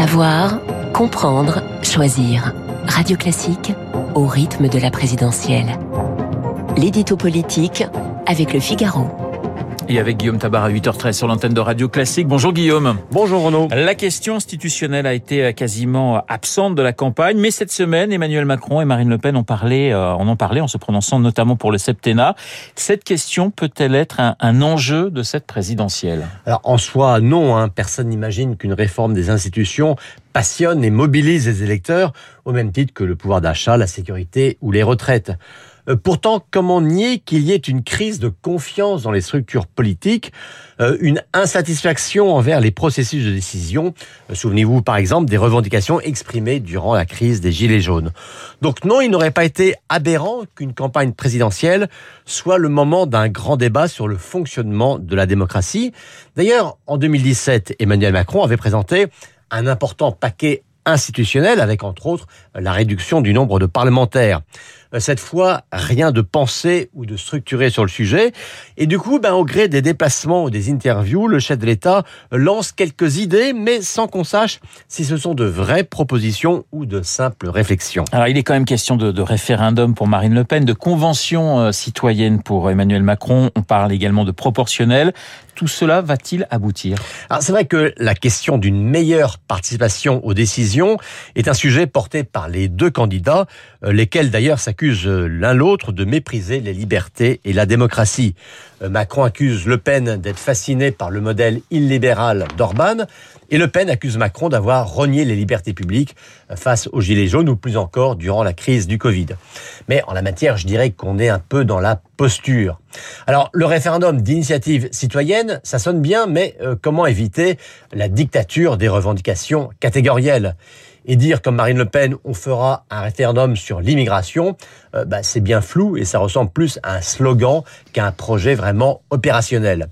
Savoir, comprendre, choisir. Radio Classique au rythme de la présidentielle. L'édito politique avec le Figaro et avec Guillaume Tabar à 8h13 sur l'antenne de Radio Classique. Bonjour Guillaume. Bonjour Renaud. La question institutionnelle a été quasiment absente de la campagne, mais cette semaine, Emmanuel Macron et Marine Le Pen ont parlé, euh, en ont parlé en se prononçant notamment pour le septennat. Cette question peut-elle être un, enjeu de cette présidentielle? Alors en soi, non. Hein. Personne n'imagine qu'une réforme des institutions passionne et mobilise les électeurs au même titre que le pouvoir d'achat, la sécurité ou les retraites. Euh, pourtant, comment nier qu'il y ait une crise de confiance dans les structures politiques, euh, une insatisfaction envers les processus de décision? Souvenez-vous par exemple des revendications exprimées durant la crise des Gilets jaunes. Donc non, il n'aurait pas été aberrant qu'une campagne présidentielle soit le moment d'un grand débat sur le fonctionnement de la démocratie. D'ailleurs, en 2017, Emmanuel Macron avait présenté un important paquet institutionnel avec entre autres la réduction du nombre de parlementaires. Euh, cette fois, rien de pensé ou de structuré sur le sujet. Et du coup, ben, au gré des déplacements ou des interviews, le chef de l'État lance quelques idées, mais sans qu'on sache si ce sont de vraies propositions ou de simples réflexions. Alors, il est quand même question de, de référendum pour Marine Le Pen, de convention euh, citoyenne pour Emmanuel Macron. On parle également de proportionnel. Tout cela va-t-il aboutir? Alors, c'est vrai que la question d'une meilleure participation aux décisions est un sujet porté par les deux candidats, euh, lesquels d'ailleurs s'accusent l'un l'autre de mépriser les libertés et la démocratie. Euh, Macron accuse Le Pen d'être fasciné par le modèle illibéral d'Orban et Le Pen accuse Macron d'avoir renié les libertés publiques euh, face aux Gilets jaunes ou plus encore durant la crise du Covid. Mais en la matière, je dirais qu'on est un peu dans la Alors, le référendum d'initiative citoyenne, ça sonne bien, mais comment éviter la dictature des revendications catégorielles? Et dire comme Marine Le Pen on fera un référendum sur l'immigration, euh, bah, c'est bien flou et ça ressemble plus à un slogan qu'à un projet vraiment opérationnel.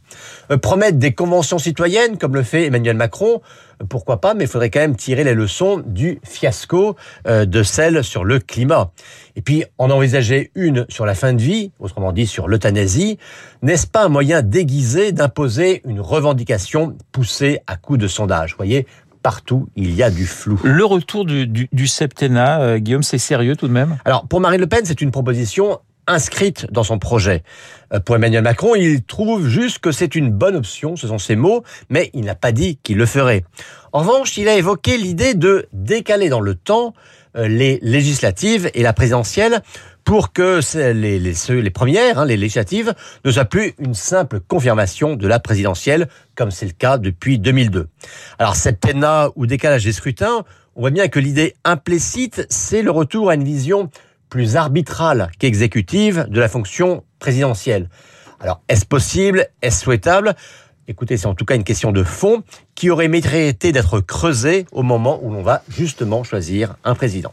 Euh, promettre des conventions citoyennes comme le fait Emmanuel Macron, euh, pourquoi pas, mais il faudrait quand même tirer les leçons du fiasco de celle sur le climat. Et puis en envisager une sur la fin de vie, autrement dit sur l'euthanasie, n'est-ce pas un moyen déguisé d'imposer une revendication poussée à coup de sondage? Vous voyez, partout, il y a du flou. Le retour du, du, septennat, euh, Guillaume, c'est sérieux tout de même? Alors, pour Marine Le Pen, c'est une proposition inscrite dans son projet. Euh, pour Emmanuel Macron, il trouve juste que c'est une bonne option, ce sont ses mots, mais il n'a pas dit qu'il le ferait. En revanche, il a évoqué l'idée de décaler dans le temps euh, les législatives et la présidentielle pour que les, les, premières, hein, les législatives, ne soient plus une simple confirmation de la présidentielle, comme c'est le cas depuis 2002. Alors, septennat ou décalage des scrutins, on voit bien que l'idée implicite, c'est le retour à une vision plus arbitrale qu'exécutive de la fonction présidentielle. Alors, est-ce possible? Est-ce souhaitable? Écoutez, c'est en tout cas une question de fond qui aurait mérité d'être creusée au moment où l'on va justement choisir un président.